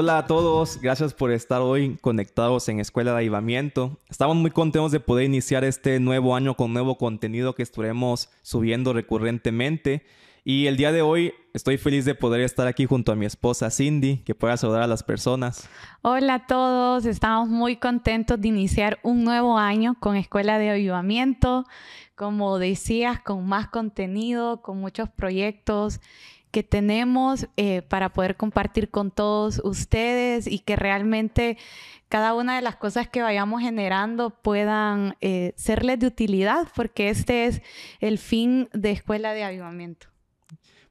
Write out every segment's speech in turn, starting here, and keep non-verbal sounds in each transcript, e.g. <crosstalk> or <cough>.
Hola a todos, gracias por estar hoy conectados en Escuela de Avivamiento. Estamos muy contentos de poder iniciar este nuevo año con nuevo contenido que estaremos subiendo recurrentemente. Y el día de hoy estoy feliz de poder estar aquí junto a mi esposa Cindy, que pueda saludar a las personas. Hola a todos, estamos muy contentos de iniciar un nuevo año con Escuela de Avivamiento, como decías, con más contenido, con muchos proyectos que tenemos eh, para poder compartir con todos ustedes y que realmente cada una de las cosas que vayamos generando puedan eh, serles de utilidad, porque este es el fin de Escuela de Avivamiento.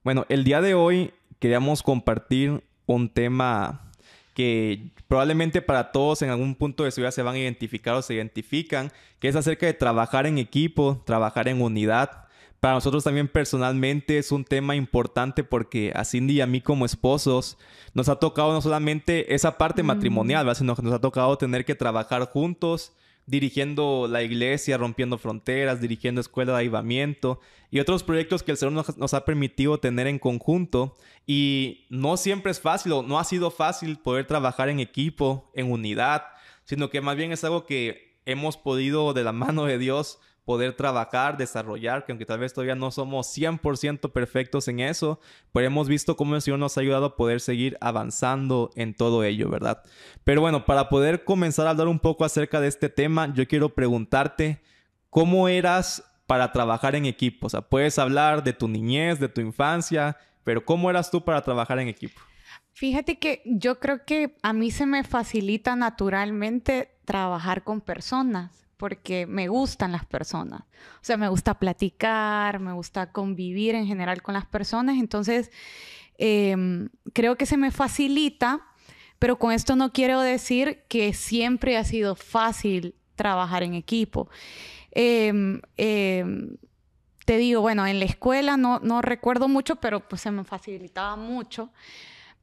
Bueno, el día de hoy queríamos compartir un tema que probablemente para todos en algún punto de su vida se van a identificar o se identifican, que es acerca de trabajar en equipo, trabajar en unidad, para nosotros también personalmente es un tema importante porque a Cindy y a mí como esposos nos ha tocado no solamente esa parte matrimonial, sino que nos ha tocado tener que trabajar juntos, dirigiendo la iglesia, rompiendo fronteras, dirigiendo escuela de avivamiento y otros proyectos que el Señor nos, nos, ha permitido tener en conjunto. Y no siempre es fácil o no ha sido fácil poder trabajar en equipo, en unidad, sino que más bien es algo que hemos podido de la mano de Dios poder trabajar, desarrollar, que aunque tal vez todavía no somos 100% perfectos en eso, pero hemos visto cómo el Señor nos ha ayudado a poder seguir avanzando en todo ello, ¿verdad? Pero bueno, para poder comenzar a hablar un poco acerca de este tema, yo quiero preguntarte, ¿cómo eras para trabajar en equipo? O sea, puedes hablar de tu niñez, de tu infancia, pero ¿cómo eras tú para trabajar en equipo? Fíjate que yo creo que a mí se me facilita naturalmente trabajar con personas porque me gustan las personas. O sea, me gusta platicar, me gusta convivir en general con las personas. Entonces, em, creo que se me facilita, pero con esto no quiero decir que siempre ha sido fácil trabajar en equipo. Em, em, te digo, bueno, en la escuela no, no recuerdo mucho, pero pues se me facilitaba mucho.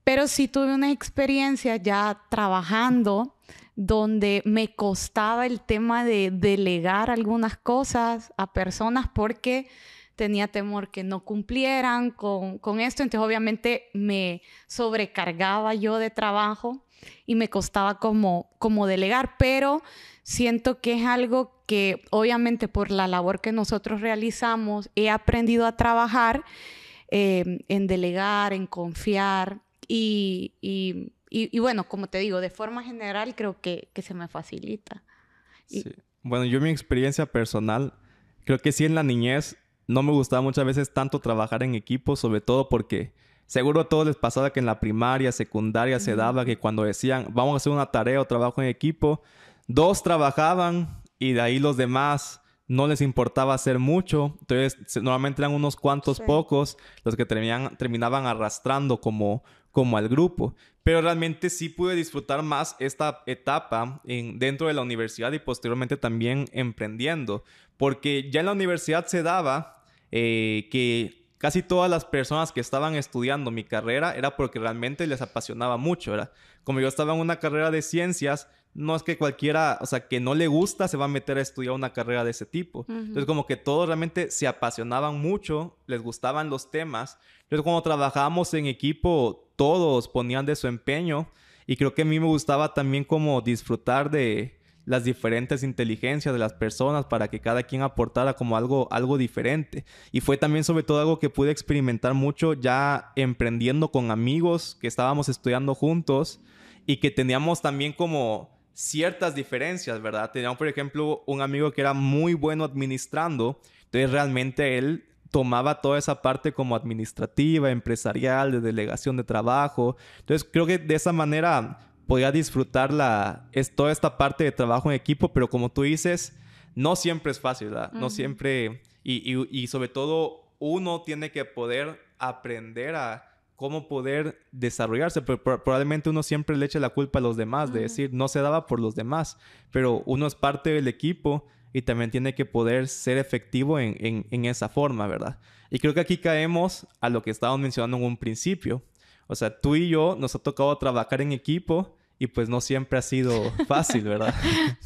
Pero sí tuve una experiencia ya trabajando donde me costaba el tema de delegar algunas cosas a personas porque tenía temor que no cumplieran con, esto, entonces obviamente me sobrecargaba yo de trabajo y me costaba como, como delegar, pero siento que es algo que obviamente por la labor que nosotros realizamos he aprendido a trabajar eh, en delegar, en confiar y, y, bueno, como te digo, de forma general creo que, se me facilita. Sí. Bueno, yo mi experiencia personal, creo que sí en la niñez no me gustaba muchas veces tanto trabajar en equipo, sobre todo porque seguro a todos les pasaba que en la primaria, secundaria se daba que cuando decían vamos a hacer una tarea o trabajo en equipo, dos trabajaban y de ahí los demás no les importaba hacer mucho, entonces normalmente eran unos cuantos pocos los que terminaban arrastrando como, como al grupo. Pero realmente sí pude disfrutar más esta etapa en, dentro de la universidad y posteriormente también emprendiendo. Porque ya en la universidad se daba eh, que casi todas las personas que estaban estudiando mi carrera era porque realmente les apasionaba mucho. Era como yo estaba en una carrera de ciencias, no es que cualquiera, o sea, que no le gusta se va a meter a estudiar una carrera de ese tipo. Entonces, como que todos realmente se apasionaban mucho, les gustaban los temas. Entonces, cuando trabajábamos en equipo, todos ponían de su empeño. Y creo que a mí me gustaba también como disfrutar de las diferentes inteligencias de las personas para que cada quien aportara como algo, algo diferente. Y fue también sobre todo algo que pude experimentar mucho ya emprendiendo con amigos que estábamos estudiando juntos y que teníamos también como ciertas diferencias, ¿verdad? Teníamos, por ejemplo, un amigo que era muy bueno administrando, entonces realmente él tomaba toda esa parte como administrativa, empresarial, de delegación de trabajo. Entonces creo que de esa manera podía disfrutar la, es, toda esta parte de trabajo en equipo, pero como tú dices, no siempre es fácil, ¿verdad? No siempre, y, y, y sobre todo uno tiene que poder aprender a cómo poder desarrollarse. Pero probablemente uno siempre le echa la culpa a los demás, de decir, no se daba por los demás, pero uno es parte del equipo y también tiene que poder ser efectivo en, esa forma, ¿verdad? Y creo que aquí caemos a lo que estábamos mencionando en un principio. O sea, tú y yo nos ha tocado trabajar en equipo y pues no siempre ha sido <laughs> fácil, ¿verdad?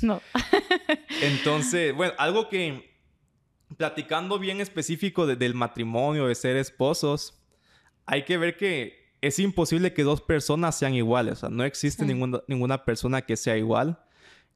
no. <laughs> Entonces, bueno, algo que platicando bien específico del matrimonio, de ser esposos, hay que ver que es imposible que dos personas sean iguales. O sea, no existe ninguna, ninguna persona que sea igual.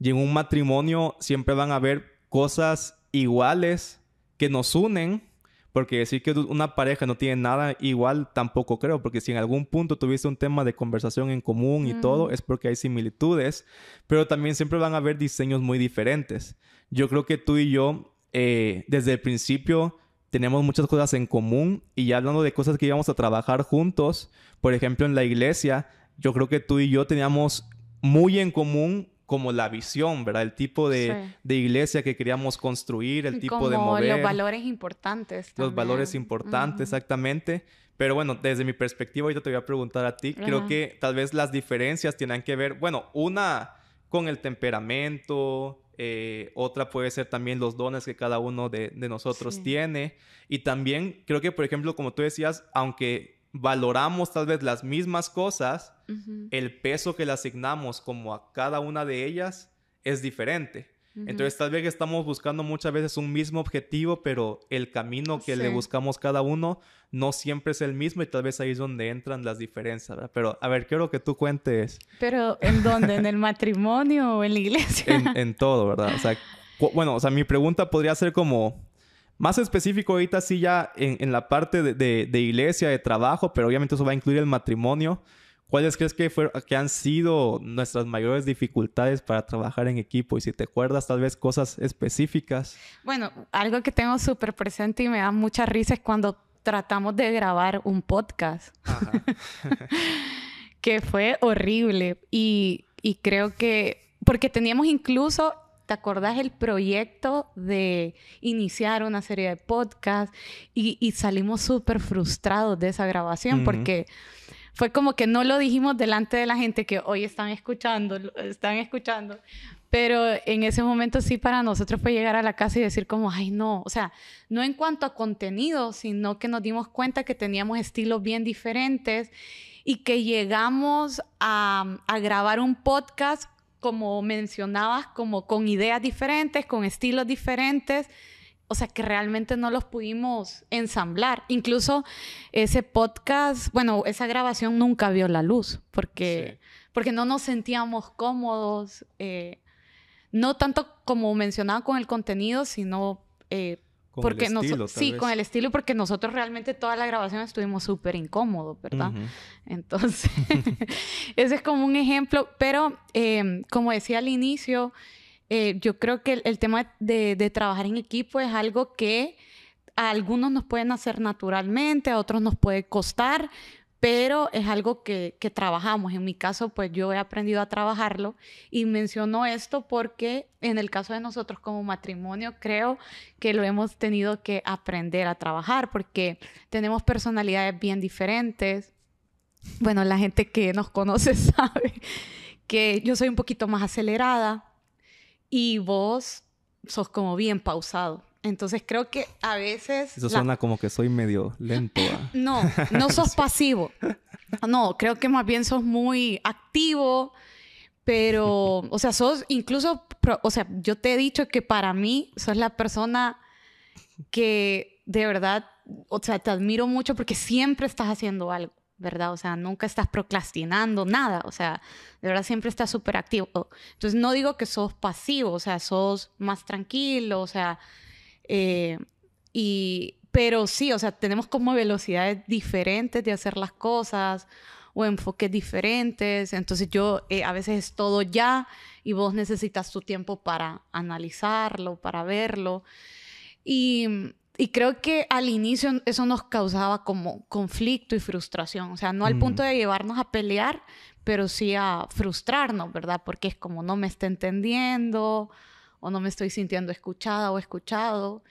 Y en un matrimonio siempre van a haber cosas iguales que nos unen. Porque decir que una pareja no tiene nada igual tampoco creo. Porque si en algún punto tuviste un tema de conversación en común y todo, es porque hay similitudes. Pero también siempre van a haber diseños muy diferentes. Yo creo que tú y yo, eh, desde el principio, tenemos muchas cosas en común. Y ya hablando de cosas que íbamos a trabajar juntos, por ejemplo, en la iglesia, yo creo que tú y yo teníamos muy en común como la visión, ¿verdad? El tipo de, iglesia que queríamos construir, el tipo de mover. los valores importantes. Los valores importantes, exactamente. Pero bueno, desde mi perspectiva, ahorita te voy a preguntar a ti, creo que tal vez las diferencias tienen que ver, bueno, una con el temperamento, eh, otra puede ser también los dones que cada uno de, nosotros tiene. Y también creo que, por ejemplo, como tú decías, aunque valoramos tal vez las mismas cosas, el peso que le asignamos como a cada una de ellas es diferente. Entonces tal vez estamos buscando muchas veces un mismo objetivo, pero el camino que le buscamos cada uno no siempre es el mismo y tal vez ahí es donde entran las diferencias, ¿verdad? Pero a ver, quiero que tú cuentes. Pero ¿en dónde? ¿En el matrimonio o en la iglesia? en, todo, ¿verdad? O sea, bueno, o sea, mi pregunta podría ser como, más específico ahorita sí ya en, la parte de, iglesia, de trabajo, pero obviamente eso va a incluir el matrimonio. ¿Cuáles crees que, que han sido nuestras mayores dificultades para trabajar en equipo? Y si te acuerdas tal vez cosas específicas. Bueno, algo que tengo súper presente y me da mucha risa es cuando tratamos de grabar un podcast. <laughs> que fue horrible. Y, y creo que, porque teníamos incluso ¿Te acordás el proyecto de iniciar una serie de podcasts? Y, salimos súper frustrados de esa grabación porque fue como que no lo dijimos delante de la gente que hoy están escuchando, están escuchando. Pero en ese momento sí para nosotros fue llegar a la casa y decir como, ay no, o sea, no en cuanto a contenido, sino que nos dimos cuenta que teníamos estilos bien diferentes y que llegamos a, grabar un podcast como mencionabas, como con ideas diferentes, con estilos diferentes, o sea, que realmente no los pudimos ensamblar. Incluso ese podcast, bueno, esa grabación nunca vio la luz, porque, porque no nos sentíamos cómodos, eh, no tanto como mencionaba con el contenido, sino... Eh, con porque el estilo, sí, con el estilo, porque nosotros realmente toda la grabación estuvimos súper incómodos, ¿verdad? Entonces, <laughs> ese es como un ejemplo, pero em, como decía al inicio, eh, yo creo que el, tema de, de, trabajar en equipo es algo que a algunos nos pueden hacer naturalmente, a otros nos puede costar, pero es algo que, trabajamos. En mi caso, pues yo he aprendido a trabajarlo y menciono esto porque en el caso de nosotros como matrimonio, creo que lo hemos tenido que aprender a trabajar porque tenemos personalidades bien diferentes. Bueno, la gente que nos conoce <laughs> sabe que yo soy un poquito más acelerada y vos sos como bien pausado. Entonces creo que a veces... Eso suena como que soy medio lento. ¿ah? <laughs> No, no sos <laughs> pasivo. No, creo que más bien sos muy activo, pero, o sea, sos incluso, o sea, yo te he dicho que para mí sos la persona que de verdad, o sea, te admiro mucho porque siempre estás haciendo algo. ¿Verdad? O sea, nunca estás procrastinando nada, o sea, de verdad siempre estás súper activo. Entonces, no digo que sos pasivo, o sea, sos más tranquilo, o sea, eh, y, pero sí, o sea, tenemos como velocidades diferentes de hacer las cosas o enfoques diferentes. Entonces yo eh, a veces es todo ya y vos necesitas tu tiempo para analizarlo, para verlo. Y, y creo que al inicio eso nos causaba como conflicto y frustración. O sea, no al punto de llevarnos a pelear, pero sí a frustrarnos, ¿verdad? Porque es como no me está entendiendo o no me estoy sintiendo escuchada o escuchado.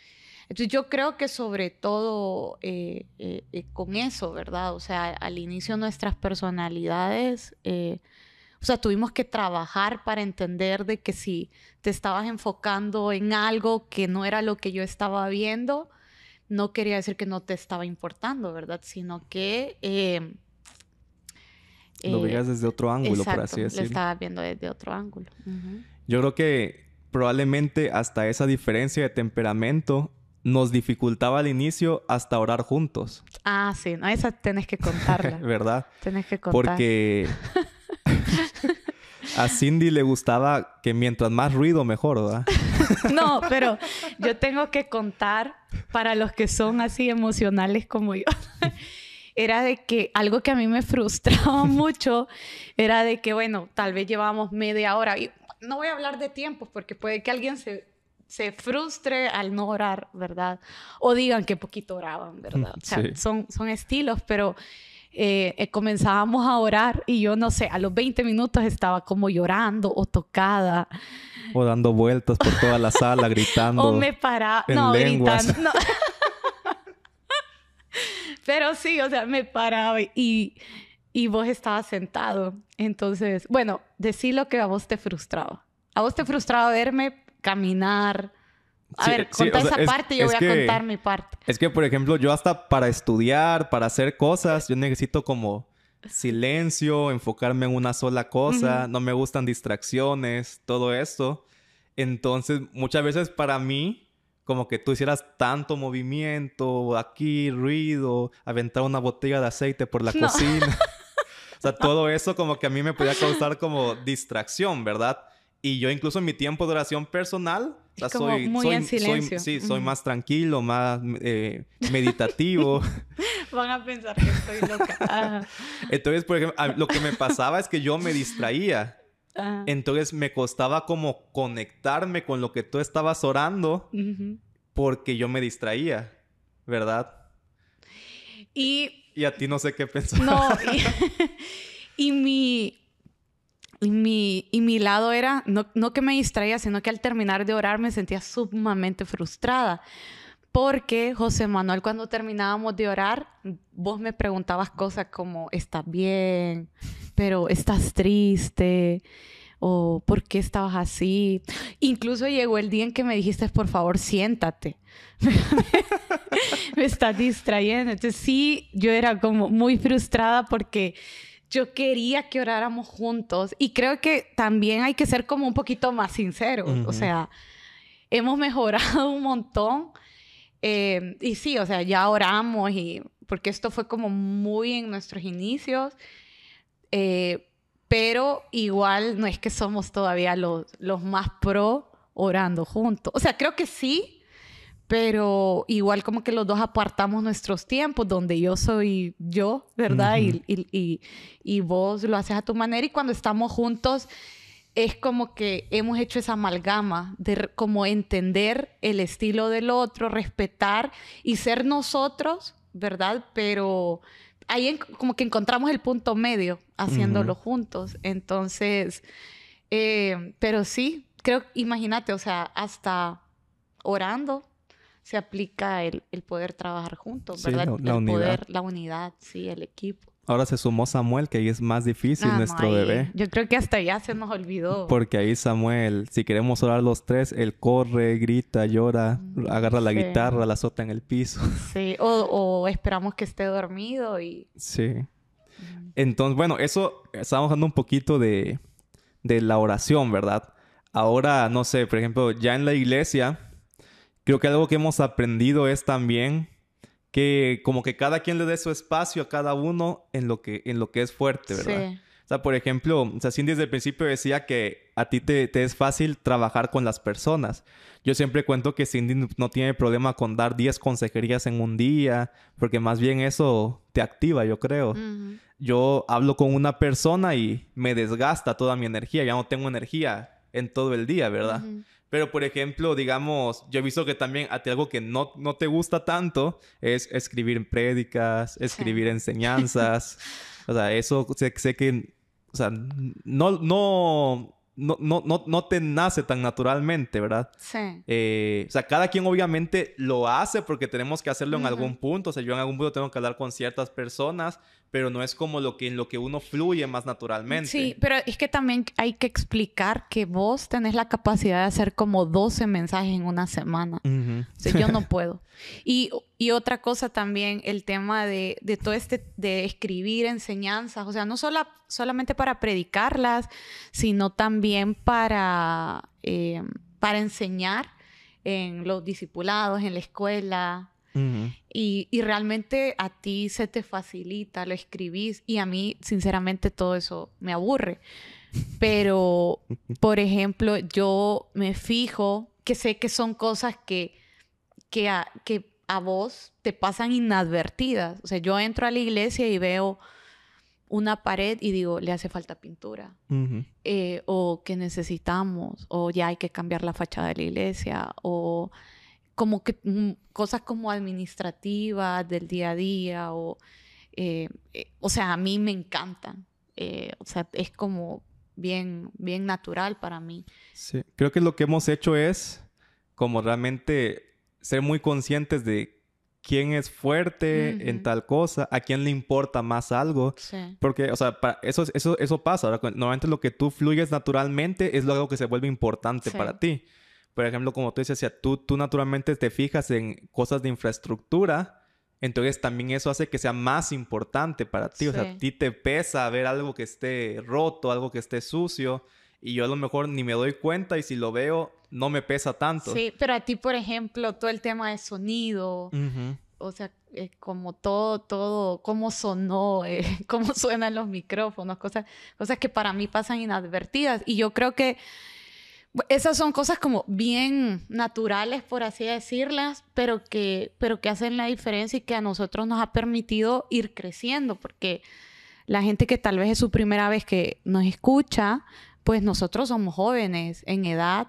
Entonces yo creo que sobre todo eh, eh, eh, con eso, ¿verdad? O sea, al inicio nuestras personalidades, o sea, tuvimos que trabajar para entender de que si te estabas enfocando en algo que no era lo que yo estaba viendo, no quería decir que no te estaba importando, ¿verdad? Sino que... lo veías desde otro ángulo, por así decirlo. Lo estabas viendo desde otro ángulo. Yo creo que probablemente hasta esa diferencia de temperamento nos dificultaba al inicio hasta orar juntos. Ah, sí, no, esa tenés que contarla. <laughs> ¿Verdad? Tenés que contar. Porque <laughs> a Cindy le gustaba que mientras más ruido, mejor, ¿verdad? <laughs> no, pero yo tengo que contar para los que son así emocionales como yo. <laughs> era de que algo que a mí me frustraba <laughs> mucho era de que, bueno, tal vez llevábamos media hora. Y no voy a hablar de tiempos porque puede que alguien se se frustre al no orar, ¿verdad? O digan que poquito oraban, ¿verdad? O sea, son, son estilos, pero eh, eh, comenzábamos a orar y yo no sé, a los 20 minutos estaba como llorando o tocada. O dando vueltas por toda la sala, <laughs> gritando. o me paraba, no, gritando. No. <laughs> pero sí, o sea, me paraba y, y vos estabas sentado. Entonces, bueno, decí lo que a vos te frustraba. A vos te frustraba verme caminar. A ver, conta esa parte y yo voy a contar mi parte. Es que, por ejemplo, yo hasta para estudiar, para hacer cosas, yo necesito como silencio, enfocarme en una sola cosa, no me gustan distracciones, todo esto. Entonces, muchas veces para mí, como que tú hicieras tanto movimiento, aquí ruido, aventar una botella de aceite por la cocina. <laughs> o sea, todo eso como que a mí me podía causar como distracción, ¿verdad? Y yo incluso en mi tiempo de oración personal, soy, muy en silencio. sí, soy más tranquilo, más eh, meditativo. <laughs> Van a pensar que estoy loca. <laughs> Entonces, por ejemplo, lo que me pasaba es que yo me distraía. Entonces me costaba como conectarme con lo que tú estabas orando porque yo me distraía, ¿verdad? Y... Y a ti no sé qué pensar. No, <laughs> y mi y mi, y mi lado era, no, no que me distraía, sino que al terminar de orar me sentía sumamente frustrada. Porque José Manuel, cuando terminábamos de orar, vos me preguntabas cosas como, ¿estás bien? Pero estás triste. O ¿por qué estabas así? Incluso llegó el día en que me dijiste, por favor, siéntate. <laughs> me estás distrayendo. Entonces sí, yo era como muy frustrada porque yo quería que oráramos juntos y creo que también hay que ser como un poquito más sinceros. O sea, hemos mejorado un montón. Eh, y sí, o sea, ya oramos y porque esto fue como muy en nuestros inicios. Eh, pero igual no es que somos todavía los, los más pro orando juntos. O sea, creo que sí, pero igual como que los dos apartamos nuestros tiempos, donde yo soy yo, ¿verdad? y, y, y, vos lo haces a tu manera y cuando estamos juntos es como que hemos hecho esa amalgama de como entender el estilo del otro, respetar y ser nosotros, ¿verdad? Pero ahí como que encontramos el punto medio haciéndolo juntos. Entonces, eh, pero sí, creo, imagínate, o sea, hasta orando se aplica el, poder trabajar juntos, ¿verdad? la, el unidad. poder, la unidad, sí, el equipo. Ahora se sumó Samuel, que ahí es más difícil ah, nuestro bebé. Yo creo que hasta ya se nos olvidó. Porque ahí Samuel, si queremos orar los tres, él corre, grita, llora, mm, agarra la guitarra, la azota en el piso. Sí, o, esperamos que esté dormido y... Sí. Entonces, bueno, eso, estamos hablando un poquito de, de la oración, ¿verdad? Ahora, no sé, por ejemplo, ya en la iglesia creo que algo que hemos aprendido es también que como que cada quien le dé su espacio a cada uno en lo que, en lo que es fuerte, ¿verdad? Sí. O sea, por ejemplo, o sea, Cindy desde el principio decía que a ti te, te, es fácil trabajar con las personas. Yo siempre cuento que Cindy no tiene problema con dar 10 consejerías en un día, porque más bien eso te activa, yo creo. Yo hablo con una persona y me desgasta toda mi energía, ya no tengo energía en todo el día, ¿verdad? Pero, por ejemplo, digamos, yo he visto que también a ti algo que no, no te gusta tanto es escribir prédicas, escribir <laughs> enseñanzas. o sea, eso sé, sé, que, o sea, no, no, no, no, no, te nace tan naturalmente, ¿verdad? Sí. Eh, o sea, cada quien obviamente lo hace porque tenemos que hacerlo en algún punto. O sea, yo en algún punto tengo que hablar con ciertas personas, pero no es como lo que en lo que uno fluye más naturalmente. Sí, pero es que también hay que explicar que vos tenés la capacidad de hacer como 12 mensajes en una semana. O sea, yo no <laughs> puedo. Y, y, otra cosa también, el tema de, de, todo este, de escribir enseñanzas, o sea, no solo, solamente para predicarlas, sino también para, eh, para enseñar. en los discipulados, en la escuela. Y, y, realmente a ti se te facilita, lo escribís y a mí sinceramente todo eso me aburre. <laughs> Pero, por ejemplo, yo me fijo que sé que son cosas que, que, a, que a vos te pasan inadvertidas. O sea, yo entro a la iglesia y veo una pared y digo, le hace falta pintura. Eh, o que necesitamos, o ya hay que cambiar la fachada de la iglesia, o como que mm, cosas como administrativas del día a día, o, eh, eh, o sea, a mí me encantan. o sea, es como bien, bien natural para mí. Sí, creo que lo que hemos hecho es como realmente ser muy conscientes de quién es fuerte en tal cosa, a quién le importa más algo. Sí. Porque, o sea, eso, eso, eso pasa. Normalmente lo que tú fluyes naturalmente es algo que se vuelve importante para ti. Por ejemplo, como tú decías, tú, tú naturalmente te fijas en cosas de infraestructura, entonces también eso hace que sea más importante para ti. O sea, a ti te pesa ver algo que esté roto, algo que esté sucio y yo a lo mejor ni me doy cuenta y si lo veo no me pesa tanto. Sí, pero a ti, por ejemplo, todo el tema de sonido, o sea, eh, como todo, todo, cómo sonó, eh, <laughs> cómo suenan los micrófonos, cosas, cosas que para mí pasan inadvertidas. Y yo creo que esas son cosas como bien naturales, por así decirlas, pero que, pero que hacen la diferencia y que a nosotros nos ha permitido ir creciendo, porque la gente que tal vez es su primera vez que nos escucha, pues nosotros somos jóvenes en edad,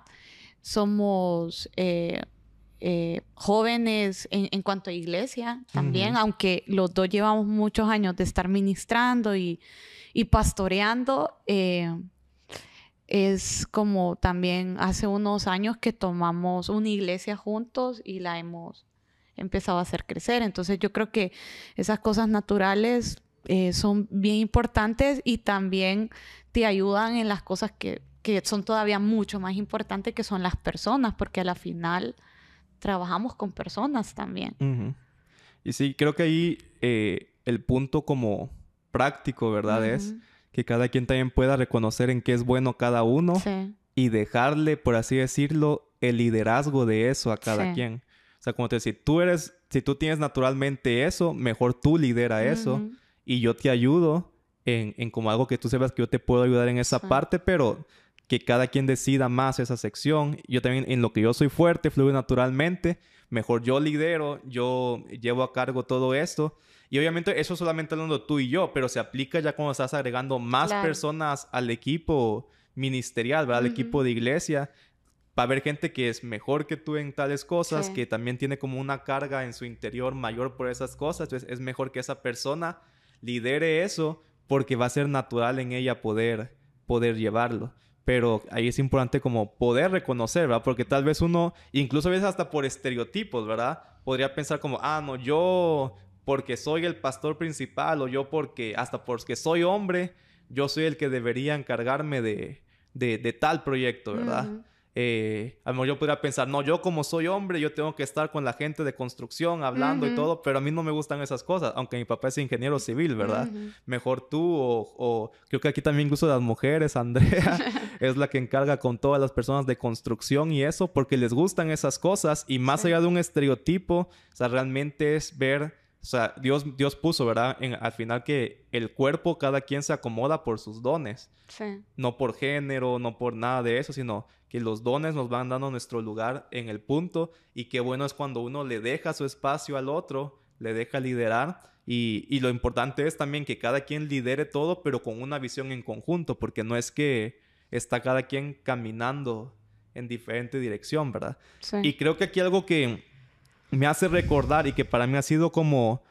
somos eh, eh, jóvenes en, cuanto a iglesia también, aunque los dos llevamos muchos años de estar ministrando y, pastoreando. Eh, es como también hace unos años que tomamos una iglesia juntos y la hemos empezado a hacer crecer. Entonces yo creo que esas cosas naturales son bien importantes y también te ayudan en las cosas que, son todavía mucho más importantes, que son las personas, porque a la final trabajamos con personas también. Y sí, creo que ahí eh, el punto como práctico, ¿verdad? Es que cada quien también pueda reconocer en qué es bueno cada uno y dejarle, por así decirlo, el liderazgo de eso a cada quien. O sea, como te decía, si tú eres, si tú tienes naturalmente eso, mejor tú lidera eso y yo te ayudo en, como algo que tú sepas que yo te puedo ayudar en esa parte, pero que cada quien decida más esa sección. Yo también en lo que yo soy fuerte, fluye naturalmente, mejor yo lidero, yo llevo a cargo todo esto. Y obviamente eso solamente hablando tú y yo, pero se aplica ya cuando estás agregando más personas al equipo ministerial, ¿verdad? Al equipo de iglesia. Para ver gente que es mejor que tú en tales cosas, que también tiene como una carga en su interior mayor por esas cosas. Entonces es mejor que esa persona lidere eso porque va a ser natural en ella poder, poder llevarlo. Pero ahí es importante como poder reconocer, ¿verdad? Porque tal vez uno, incluso a veces hasta por estereotipos, ¿verdad? Podría pensar como, ah, no, yo porque soy el pastor principal o yo porque, hasta porque soy hombre, yo soy el que debería encargarme de, de, tal proyecto, ¿verdad? Eh, a lo mejor yo podría pensar, no, yo como soy hombre, yo tengo que estar con la gente de construcción hablando y todo, pero a mí no me gustan esas cosas, aunque mi papá es ingeniero civil, ¿verdad? Mejor tú o, creo que aquí también incluso las mujeres, <laughs> Andrea, es la que encarga con todas las personas de construcción y eso, porque les gustan esas cosas y más allá de un estereotipo, o sea, realmente es ver... O sea, Dios, Dios puso, ¿verdad? En, al final que el cuerpo, cada quien se acomoda por sus dones. Sí. No por género, no por nada de eso, sino que los dones nos van dando nuestro lugar en el punto y qué bueno es cuando uno le deja su espacio al otro, le deja liderar y, y, lo importante es también que cada quien lidere todo pero con una visión en conjunto porque no es que está cada quien caminando en diferente dirección, ¿verdad? Sí. Y creo que aquí algo que me hace recordar y que para mí ha sido como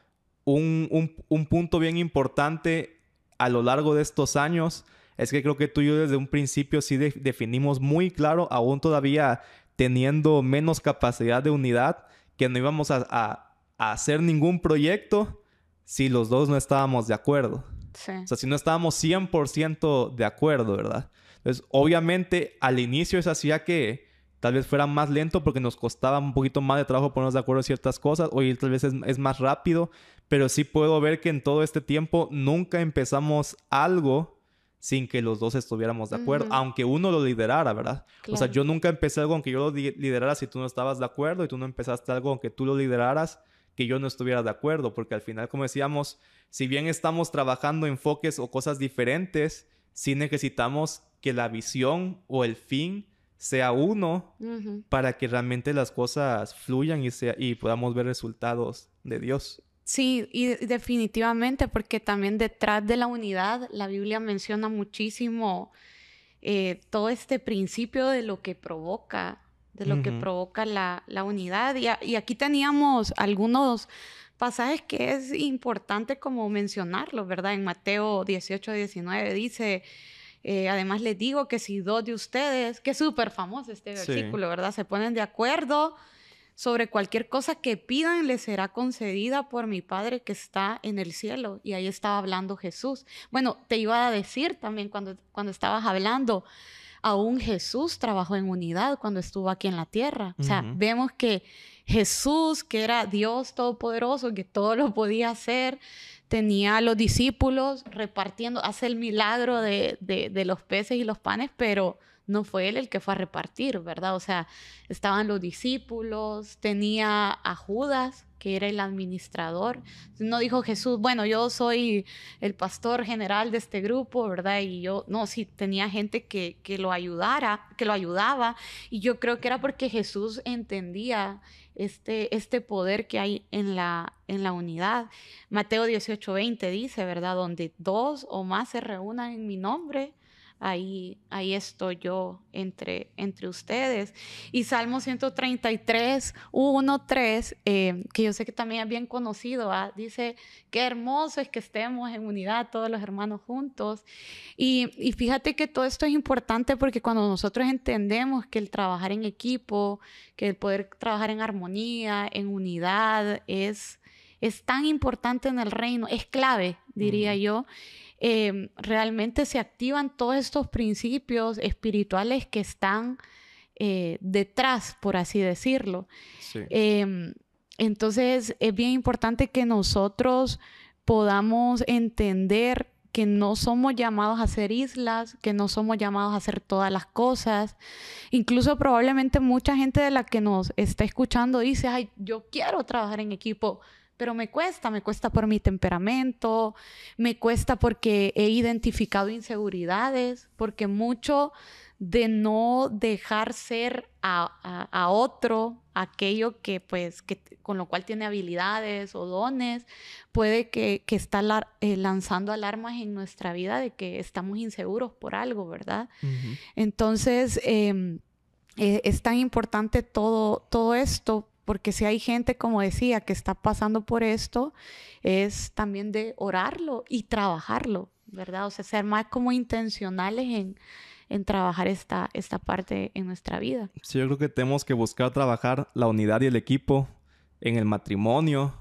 un, un, un punto bien importante a lo largo de estos años es que creo que tú y yo desde un principio sí definimos muy claro, aún todavía teniendo menos capacidad de unidad, que no íbamos a, hacer ningún proyecto si los dos no estábamos de acuerdo. O sea, si no estábamos 100% de acuerdo, ¿verdad? Entonces, obviamente, al inicio eso hacía que tal vez fuera más lento porque nos costaba un poquito más de trabajo ponernos de acuerdo en ciertas cosas. Hoy tal vez es, es más rápido, pero sí puedo ver que en todo este tiempo nunca empezamos algo sin que los dos estuviéramos de acuerdo, aunque uno lo liderara, ¿verdad? O sea, yo nunca empecé algo aunque yo lo liderara si tú no estabas de acuerdo y tú no empezaste algo aunque tú lo lideraras que yo no estuviera de acuerdo, porque al final, como decíamos, si bien estamos trabajando enfoques o cosas diferentes, sí necesitamos que la visión o el fin sea uno para que realmente las cosas fluyan y, sea, y podamos ver resultados de Dios. Sí, y definitivamente, porque también detrás de la unidad, la Biblia menciona muchísimo eh, todo este principio de lo que provoca, de lo que provoca la, unidad. Y, y, aquí teníamos algunos pasajes que es importante como mencionarlos, ¿verdad? En Mateo 18, 19 dice, eh, además les digo que si dos de ustedes, que es súper famoso este versículo, ¿verdad? Se ponen de acuerdo sobre cualquier cosa que pidan, les será concedida por mi Padre que está en el cielo. Y ahí estaba hablando Jesús. Bueno, te iba a decir también cuando, cuando estabas hablando, aún Jesús trabajó en unidad cuando estuvo aquí en la tierra. O sea, vemos que Jesús, que era Dios todopoderoso, que todo lo podía hacer, tenía a los discípulos repartiendo, hace el milagro de, de, los peces y los panes, pero no fue él el que fue a repartir, ¿verdad? O sea, estaban los discípulos, tenía a Judas, que era el administrador. No dijo Jesús, bueno, yo soy el pastor general de este grupo, ¿verdad? Y yo, no, sí, tenía gente que, que lo ayudara, que lo ayudaba. Y yo creo que era porque Jesús entendía este, este poder que hay en la, en la unidad. Mateo 18:20 dice, ¿verdad? Donde dos o más se reúnan en mi nombre, ahí, ahí estoy yo entre, entre ustedes. Y Salmo 133, 1, 3, que yo sé que también es bien conocido, ¿ah? dice, qué hermoso es que estemos en unidad todos los hermanos juntos. Y, y fíjate que todo esto es importante porque cuando nosotros entendemos que el trabajar en equipo, que el poder trabajar en armonía, en unidad, es, es tan importante en el reino, es clave, diría yo. Em, realmente se activan todos estos principios espirituales que están eh, detrás, por así decirlo. Em, entonces es bien importante que nosotros podamos entender que no somos llamados a ser islas, que no somos llamados a hacer todas las cosas. Incluso probablemente mucha gente de la que nos está escuchando dice, ay, yo quiero trabajar en equipo, pero me cuesta, me cuesta por mi temperamento, me cuesta porque he identificado inseguridades, porque mucho de no dejar ser a, otro aquello que pues que, con lo cual tiene habilidades o dones puede que, que está eh, lanzando alarmas en nuestra vida de que estamos inseguros por algo verdad entonces em, eh, es tan importante todo todo esto porque si hay gente, como decía, que está pasando por esto, es también de orarlo y trabajarlo, ¿verdad? O sea, ser más como intencionales en, en trabajar esta, esta parte en nuestra vida. Sí, yo creo que tenemos que buscar trabajar la unidad y el equipo en el matrimonio,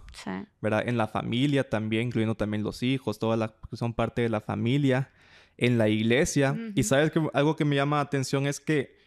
¿verdad? En la familia también, incluyendo también los hijos, todas las que son parte de la familia, en la iglesia. Y sabes que algo que me llama la atención es que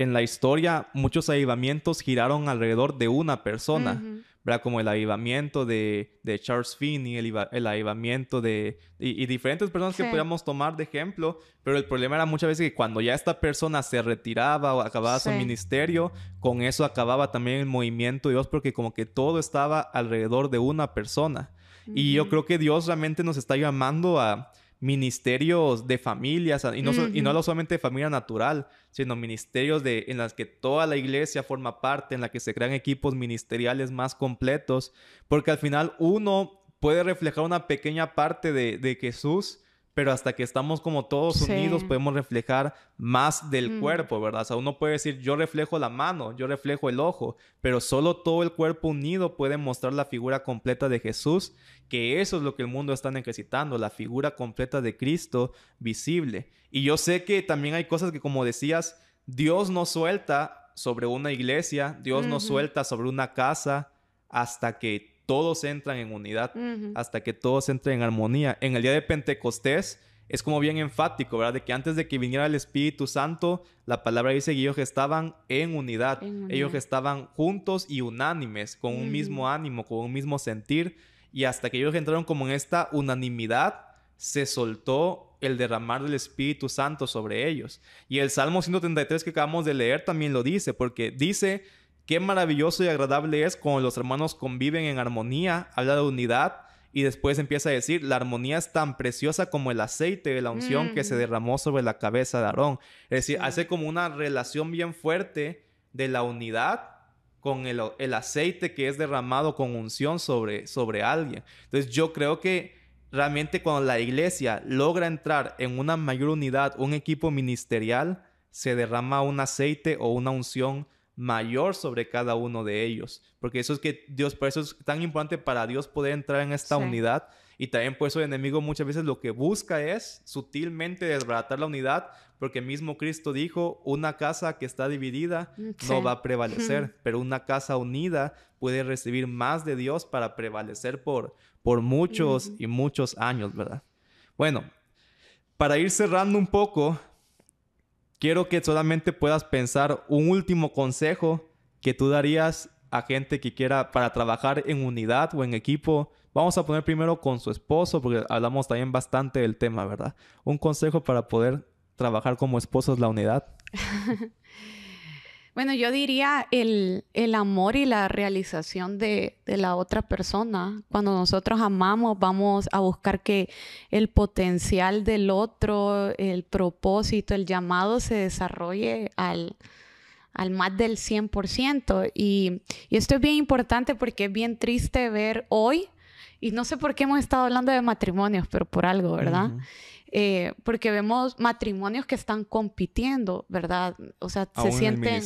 en la historia muchos avivamientos giraron alrededor de una persona, ¿verdad? Como el avivamiento de, Charles Finney, el, avivamiento de... Y, diferentes personas que podíamos tomar de ejemplo, pero el problema era muchas veces que cuando ya esta persona se retiraba o acababa su ministerio, con eso acababa también el movimiento de Dios porque como que todo estaba alrededor de una persona. Y yo creo que Dios realmente nos está llamando a ministerios de familias, y no, y no solamente de familia natural, sino ministerios de, en las que toda la iglesia forma parte, en la que se crean equipos ministeriales más completos, porque al final uno puede reflejar una pequeña parte de, de Jesús, pero hasta que estamos como todos unidos podemos reflejar más del mm. cuerpo, ¿verdad? O sea, uno puede decir, yo reflejo la mano, yo reflejo el ojo, pero solo todo el cuerpo unido puede mostrar la figura completa de Jesús, que eso es lo que el mundo está necesitando, la figura completa de Cristo visible. Y yo sé que también hay cosas que, como decías, Dios no suelta sobre una iglesia, Dios no suelta sobre una casa hasta que todos entran en unidad, hasta que todos entren en armonía. En el día de Pentecostés es como bien enfático, ¿verdad? De que antes de que viniera el Espíritu Santo, la palabra dice que ellos estaban en unidad, ellos estaban juntos y unánimes, con un mismo ánimo, con un mismo sentir, y hasta que ellos entraron como en esta unanimidad, se soltó el derramar del Espíritu Santo sobre ellos. Y el Salmo 133 que acabamos de leer también lo dice, porque dice, qué maravilloso y agradable es cuando los hermanos conviven en armonía, habla de unidad, y después empieza a decir, la armonía es tan preciosa como el aceite de la unción que se derramó sobre la cabeza de Aarón. Es decir, hace como una relación bien fuerte de la unidad con el, el, aceite que es derramado con unción sobre, sobre alguien. Entonces yo creo que realmente cuando la iglesia logra entrar en una mayor unidad, un equipo ministerial, se derrama un aceite o una unción mayor sobre cada uno de ellos. Porque eso es que Dios, por eso es tan importante para Dios poder entrar en esta unidad. Y también por eso el enemigo muchas veces lo que busca es sutilmente desbaratar la unidad, porque mismo Cristo dijo, una casa que está dividida no va a prevalecer, pero una casa unida puede recibir más de Dios para prevalecer por, por muchos y muchos años, ¿verdad? Bueno, para ir cerrando un poco, quiero que solamente puedas pensar un último consejo que tú darías a gente que quiera para trabajar en unidad o en equipo. Vamos a poner primero con su esposo, porque hablamos también bastante del tema, ¿verdad? Un consejo para poder trabajar como esposos la unidad. <laughs> Bueno, yo diría el, amor y la realización de, la otra persona. Cuando nosotros amamos, vamos a buscar que el potencial del otro, el propósito, el llamado se desarrolle al, al más del 100%. Y, y esto es bien importante porque es bien triste ver hoy, y no sé por qué hemos estado hablando de matrimonios, pero por algo, ¿verdad? Eh, porque vemos matrimonios que están compitiendo, ¿verdad? O sea, se sienten,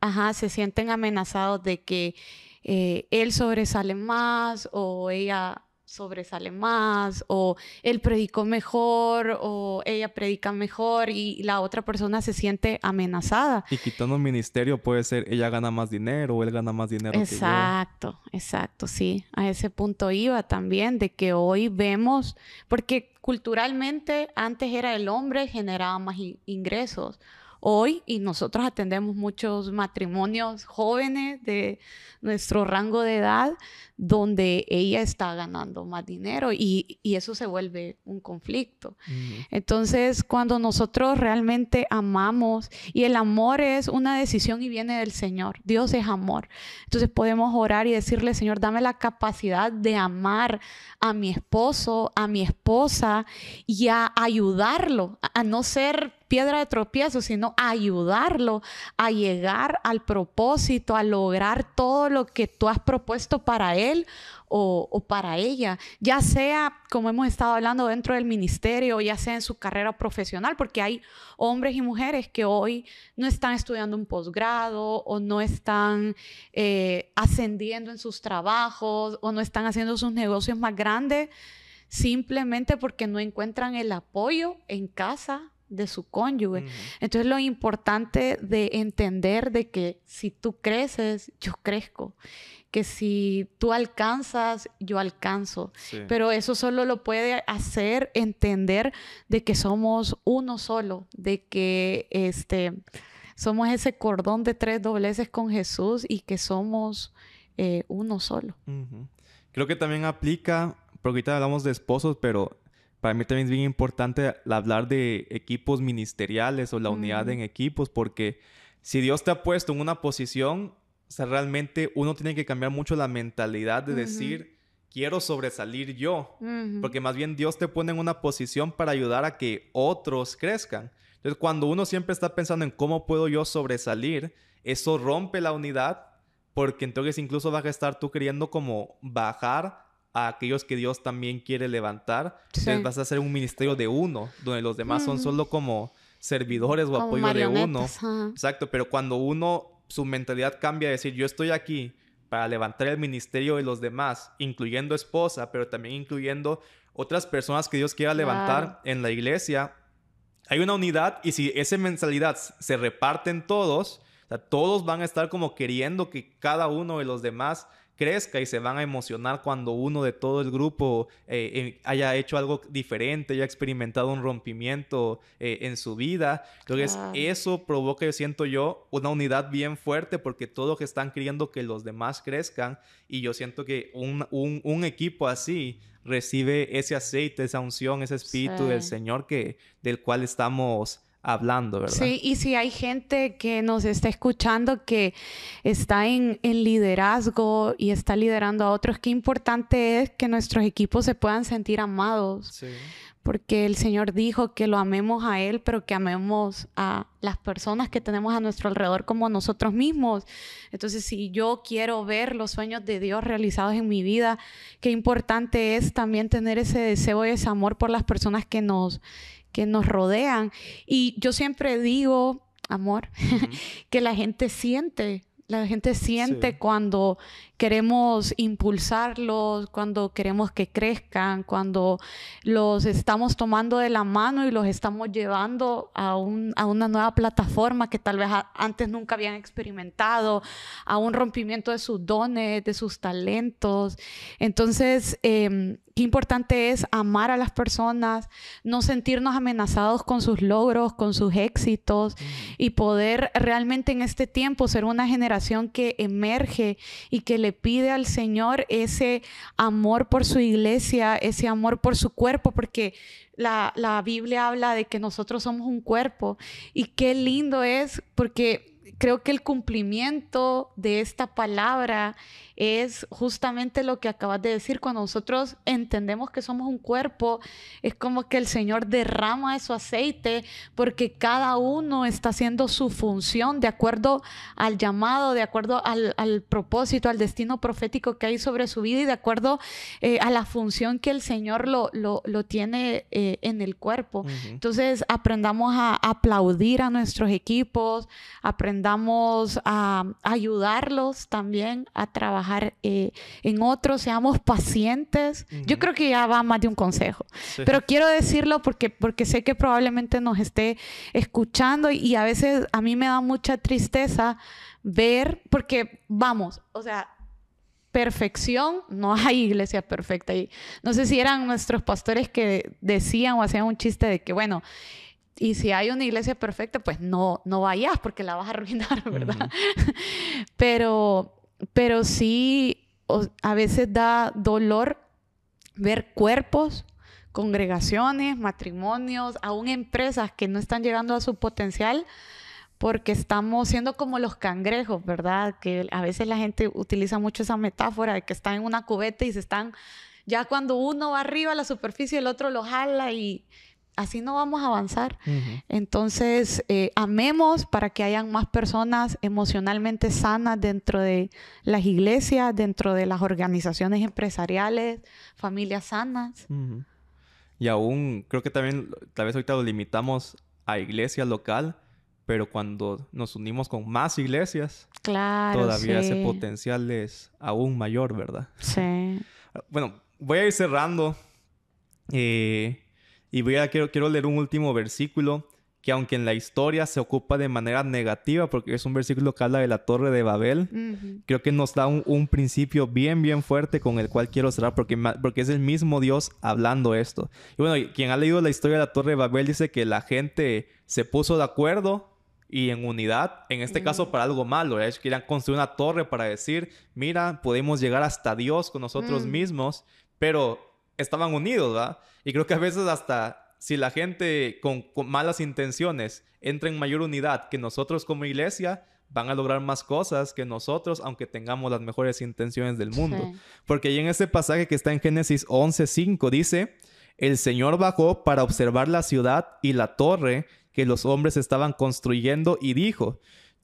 ajá, se sienten amenazados de que eh, él sobresale más o ella sobresale más o él predicó mejor o ella predica mejor y la otra persona se siente amenazada. Y quitando un ministerio puede ser ella gana más dinero o él gana más dinero. Exacto, exacto, sí. A ese punto iba también de que hoy vemos, porque culturalmente antes era el hombre generaba más ingresos hoy y nosotros atendemos muchos matrimonios jóvenes de nuestro rango de edad donde ella está ganando más dinero y, eso se vuelve un conflicto. Entonces, cuando nosotros realmente amamos y el amor es una decisión y viene del Señor, Dios es amor. Entonces podemos orar y decirle, Señor, dame la capacidad de amar a mi esposo, a mi esposa y a ayudarlo, a no ser piedra de tropiezo, sino ayudarlo a llegar al propósito, a lograr todo lo que tú has propuesto para él o, para ella, ya sea como hemos estado hablando dentro del ministerio, ya sea en su carrera profesional, porque hay hombres y mujeres que hoy no están estudiando un posgrado o no están eh, ascendiendo en sus trabajos o no están haciendo sus negocios más grandes simplemente porque no encuentran el apoyo en casa de su cónyuge. Entonces lo importante de entender de que si tú creces, yo crezco, que si tú alcanzas, yo alcanzo. Pero eso solo lo puede hacer entender de que somos uno solo, de que este somos ese cordón de tres dobleces con Jesús y que somos eh, uno solo. Creo que también aplica, porque ahorita hablamos de esposos, pero para mí también es bien importante hablar de equipos ministeriales o la unidad en equipos, porque si Dios te ha puesto en una posición, o sea, realmente uno tiene que cambiar mucho la mentalidad de decir, quiero sobresalir yo, porque más bien Dios te pone en una posición para ayudar a que otros crezcan. Entonces, cuando uno siempre está pensando en cómo puedo yo sobresalir, eso rompe la unidad, porque entonces incluso vas a estar tú queriendo como bajar a aquellos que Dios también quiere levantar. Entonces vas a hacer un ministerio de uno, donde los demás son solo como servidores o apoyo de uno. Exacto, pero cuando uno, su mentalidad cambia a decir, yo estoy aquí para levantar el ministerio de los demás, incluyendo esposa, pero también incluyendo otras personas que Dios quiera levantar en la iglesia, hay una unidad y si esa mentalidad se reparte en todos, todos van a estar como queriendo que cada uno de los demás crezca y se van a emocionar cuando uno de todo el grupo eh, eh, haya hecho algo diferente, haya experimentado un rompimiento eh, en su vida. Entonces, eso provoca, siento yo, una unidad bien fuerte porque todos están queriendo que los demás crezcan y yo siento que un, un, equipo así recibe ese aceite, esa unción, ese espíritu del Señor que, del cual estamos hablando, ¿verdad? Sí, y si hay gente que nos está escuchando que está en, liderazgo y está liderando a otros, qué importante es que nuestros equipos se puedan sentir amados. Sí. Porque el Señor dijo que lo amemos a Él, pero que amemos a las personas que tenemos a nuestro alrededor como nosotros mismos. Entonces, si yo quiero ver los sueños de Dios realizados en mi vida, qué importante es también tener ese deseo y ese amor por las personas que nos, que nos rodean. Y yo siempre digo, amor, <laughs> que la gente siente, la gente siente cuando queremos impulsarlos, cuando queremos que crezcan, cuando los estamos tomando de la mano y los estamos llevando a, una nueva plataforma que tal vez antes nunca habían experimentado, a un rompimiento de sus dones, de sus talentos. Entonces, em, qué importante es amar a las personas, no sentirnos amenazados con sus logros, con sus éxitos y poder realmente en este tiempo ser una generación que emerge y que le pide al Señor ese amor por su iglesia, ese amor por su cuerpo, porque la, la Biblia habla de que nosotros somos un cuerpo. Y qué lindo es porque creo que el cumplimiento de esta palabra es justamente lo que acabas de decir. Cuando nosotros entendemos que somos un cuerpo, es como que el Señor derrama su aceite porque cada uno está haciendo su función de acuerdo al llamado, de acuerdo al, propósito, al destino profético que hay sobre su vida y de acuerdo eh, a la función que el Señor lo, lo, tiene eh, en el cuerpo. Entonces, aprendamos a aplaudir a nuestros equipos, aprendamos a ayudarlos también a trabajar eh, en otros, seamos pacientes. Yo creo que ya va más de un consejo, pero quiero decirlo porque, porque sé que probablemente nos esté escuchando y, a veces a mí me da mucha tristeza ver, porque vamos, o sea, perfección, no hay iglesia perfecta. Y no sé si eran nuestros pastores que decían o hacían un chiste de que, bueno, y si hay una iglesia perfecta, pues no, no vayas porque la vas a arruinar, <laughs> ¿verdad? Pero pero sí a veces da dolor ver cuerpos, congregaciones, matrimonios, aún empresas que no están llegando a su potencial porque estamos siendo como los cangrejos, ¿verdad? Que a veces la gente utiliza mucho esa metáfora de que están en una cubeta y se están, ya cuando uno va arriba a la superficie, el otro lo jala y, así no vamos a avanzar. Entonces, eh, amemos para que hayan más personas emocionalmente sanas dentro de las iglesias, dentro de las organizaciones empresariales, familias sanas. Y aún creo que también, tal vez ahorita lo limitamos a iglesia local, pero cuando nos unimos con más iglesias, todavía ese potencial es aún mayor, ¿verdad? Sí. <laughs> Bueno, voy a ir cerrando. Eh, y voy a, quiero, quiero leer un último versículo que aunque en la historia se ocupa de manera negativa, porque es un versículo que habla de la torre de Babel, creo que nos da un, principio bien, bien fuerte con el cual quiero cerrar, porque, porque es el mismo Dios hablando esto. Y bueno, quien ha leído la historia de la torre de Babel dice que la gente se puso de acuerdo y en unidad, en este caso para algo malo, ellos querían construir una torre para decir, mira, podemos llegar hasta Dios con nosotros mm. mismos, pero estaban unidos, ¿verdad? Y creo que a veces hasta si la gente con, malas intenciones entra en mayor unidad que nosotros como iglesia, van a lograr más cosas que nosotros, aunque tengamos las mejores intenciones del mundo. Porque ahí en ese pasaje que está en Génesis 11:5 dice, el Señor bajó para observar la ciudad y la torre que los hombres estaban construyendo y dijo,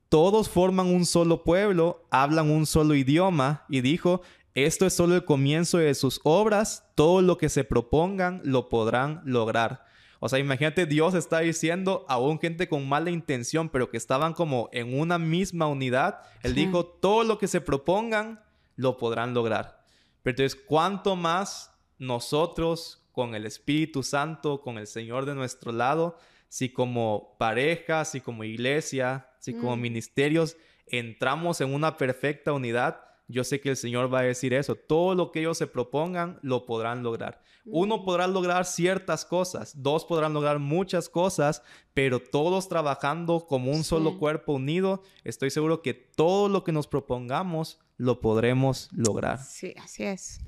todos forman un solo pueblo, hablan un solo idioma, y dijo, esto es solo el comienzo de sus obras. Todo lo que se propongan lo podrán lograr. O sea, imagínate, Dios está diciendo a un gente con mala intención, pero que estaban como en una misma unidad. Él dijo, todo lo que se propongan lo podrán lograr. Pero entonces, ¿cuánto más nosotros con el Espíritu Santo, con el Señor de nuestro lado, si como pareja, si como iglesia, Si como Mm. ministerios entramos en una perfecta unidad, yo sé que el Señor va a decir eso. Todo lo que ellos se propongan, lo podrán lograr. Uno Mm. podrá lograr ciertas cosas, dos podrán lograr muchas cosas, pero todos trabajando como un solo cuerpo unido, estoy seguro que todo lo que nos propongamos lo podremos lograr. Sí, así es.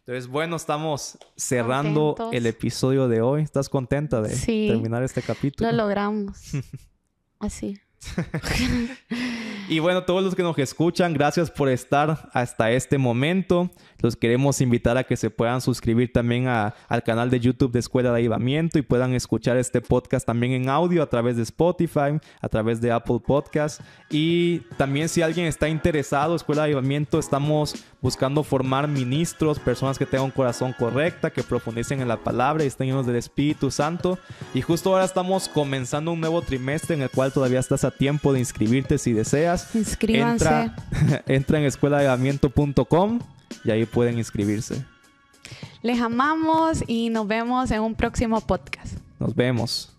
Entonces, bueno, estamos cerrando Contentos. el episodio de hoy. ¿Estás contenta de Sí. terminar este capítulo? Lo logramos. <laughs> Así. <laughs> Y bueno, todos los que nos escuchan, gracias por estar hasta este momento. Los queremos invitar a que se puedan suscribir también a- al canal de YouTube de Escuela de Avivamiento y puedan escuchar este podcast también en audio a través de Spotify, a través de Apple Podcast. Y también si alguien está interesado, Escuela de Avivamiento, estamos buscando formar ministros, personas que tengan un corazón correcta, que profundicen en la palabra y estén llenos del Espíritu Santo. Y justo ahora estamos comenzando un nuevo trimestre en el cual todavía estás a tiempo de inscribirte si deseas. Inscríbanse. Entra, <laughs> entra en escueladeavivamiento.com y ahí pueden inscribirse. Les amamos y nos vemos en un próximo podcast. Nos vemos.